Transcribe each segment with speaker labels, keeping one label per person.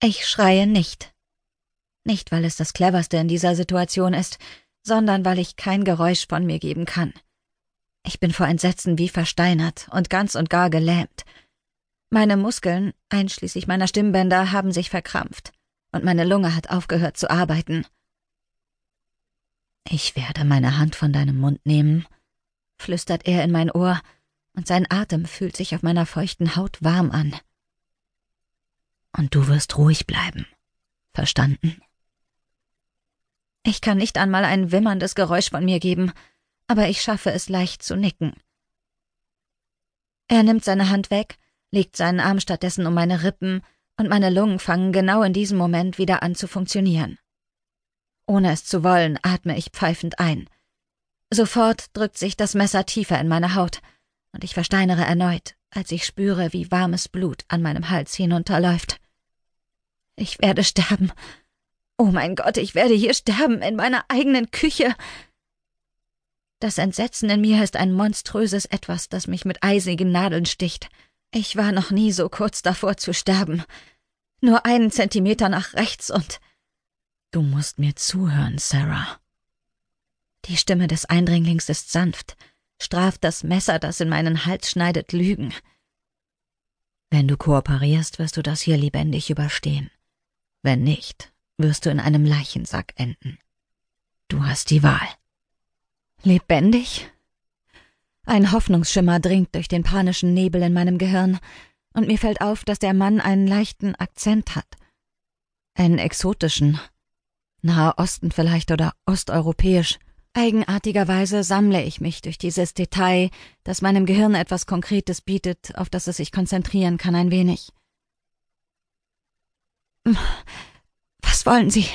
Speaker 1: Ich schreie nicht. Nicht, weil es das cleverste in dieser Situation ist, sondern weil ich kein Geräusch von mir geben kann. Ich bin vor Entsetzen wie versteinert und ganz und gar gelähmt. Meine Muskeln, einschließlich meiner Stimmbänder, haben sich verkrampft, und meine Lunge hat aufgehört zu arbeiten. Ich werde meine Hand von deinem Mund nehmen, flüstert er in mein Ohr, und sein Atem fühlt sich auf meiner feuchten Haut warm an. Und du wirst ruhig bleiben. Verstanden? Ich kann nicht einmal ein wimmerndes Geräusch von mir geben, aber ich schaffe es leicht zu nicken. Er nimmt seine Hand weg, legt seinen Arm stattdessen um meine Rippen, und meine Lungen fangen genau in diesem Moment wieder an zu funktionieren. Ohne es zu wollen, atme ich pfeifend ein. Sofort drückt sich das Messer tiefer in meine Haut, und ich versteinere erneut, als ich spüre, wie warmes Blut an meinem Hals hinunterläuft. Ich werde sterben. Oh mein Gott, ich werde hier sterben, in meiner eigenen Küche. Das Entsetzen in mir ist ein monströses Etwas, das mich mit eisigen Nadeln sticht. Ich war noch nie so kurz davor zu sterben. Nur einen Zentimeter nach rechts und. Du musst mir zuhören, Sarah. Die Stimme des Eindringlings ist sanft, straft das Messer, das in meinen Hals schneidet, Lügen. Wenn du kooperierst, wirst du das hier lebendig überstehen. Wenn nicht, wirst du in einem Leichensack enden. Du hast die Wahl. Lebendig? Ein Hoffnungsschimmer dringt durch den panischen Nebel in meinem Gehirn, und mir fällt auf, dass der Mann einen leichten Akzent hat. Einen exotischen. Nahe Osten vielleicht oder osteuropäisch. Eigenartigerweise sammle ich mich durch dieses Detail, das meinem Gehirn etwas Konkretes bietet, auf das es sich konzentrieren kann ein wenig. Was wollen Sie?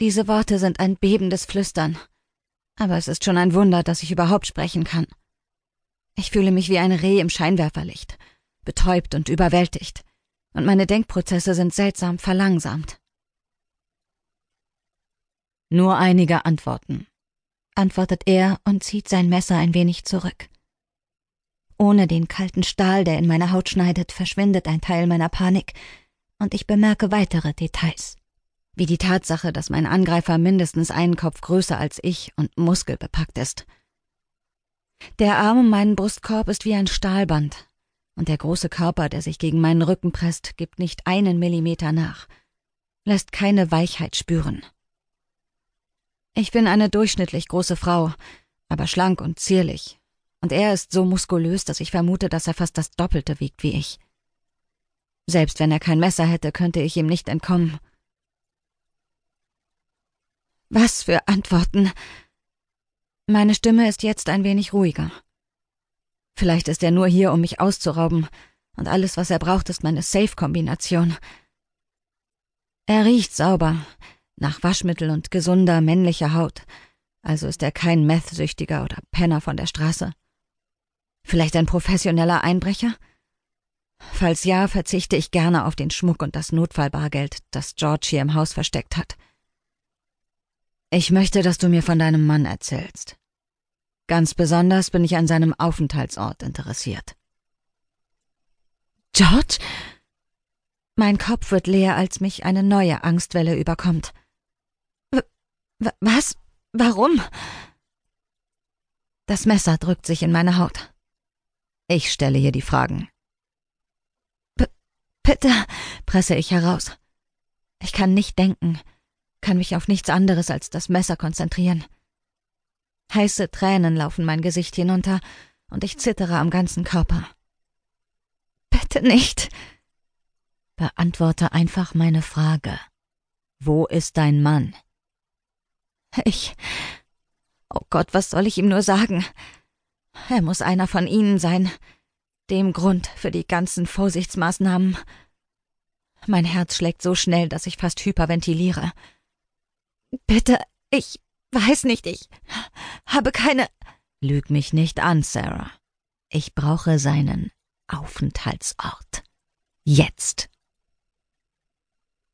Speaker 1: Diese Worte sind ein bebendes Flüstern. Aber es ist schon ein Wunder, dass ich überhaupt sprechen kann. Ich fühle mich wie ein Reh im Scheinwerferlicht, betäubt und überwältigt, und meine Denkprozesse sind seltsam verlangsamt. Nur einige Antworten, antwortet er und zieht sein Messer ein wenig zurück. Ohne den kalten Stahl, der in meine Haut schneidet, verschwindet ein Teil meiner Panik, und ich bemerke weitere Details wie die Tatsache, dass mein Angreifer mindestens einen Kopf größer als ich und muskelbepackt ist. Der Arm um meinen Brustkorb ist wie ein Stahlband, und der große Körper, der sich gegen meinen Rücken presst, gibt nicht einen Millimeter nach, lässt keine Weichheit spüren. Ich bin eine durchschnittlich große Frau, aber schlank und zierlich, und er ist so muskulös, dass ich vermute, dass er fast das Doppelte wiegt wie ich. Selbst wenn er kein Messer hätte, könnte ich ihm nicht entkommen. Was für Antworten. Meine Stimme ist jetzt ein wenig ruhiger. Vielleicht ist er nur hier, um mich auszurauben, und alles, was er braucht, ist meine Safe-Kombination. Er riecht sauber, nach Waschmittel und gesunder männlicher Haut, also ist er kein Meth-Süchtiger oder Penner von der Straße. Vielleicht ein professioneller Einbrecher? Falls ja, verzichte ich gerne auf den Schmuck und das Notfallbargeld, das George hier im Haus versteckt hat. Ich möchte, dass du mir von deinem Mann erzählst. Ganz besonders bin ich an seinem Aufenthaltsort interessiert. George? Mein Kopf wird leer, als mich eine neue Angstwelle überkommt. Was? Warum? Das Messer drückt sich in meine Haut. Ich stelle hier die Fragen. B bitte, presse ich heraus. Ich kann nicht denken kann mich auf nichts anderes als das Messer konzentrieren. Heiße Tränen laufen mein Gesicht hinunter, und ich zittere am ganzen Körper. Bitte nicht. Beantworte einfach meine Frage. Wo ist dein Mann? Ich. Oh Gott, was soll ich ihm nur sagen? Er muss einer von Ihnen sein. Dem Grund für die ganzen Vorsichtsmaßnahmen. Mein Herz schlägt so schnell, dass ich fast hyperventiliere. Bitte, ich weiß nicht, ich habe keine. Lüg mich nicht an, Sarah. Ich brauche seinen Aufenthaltsort. Jetzt.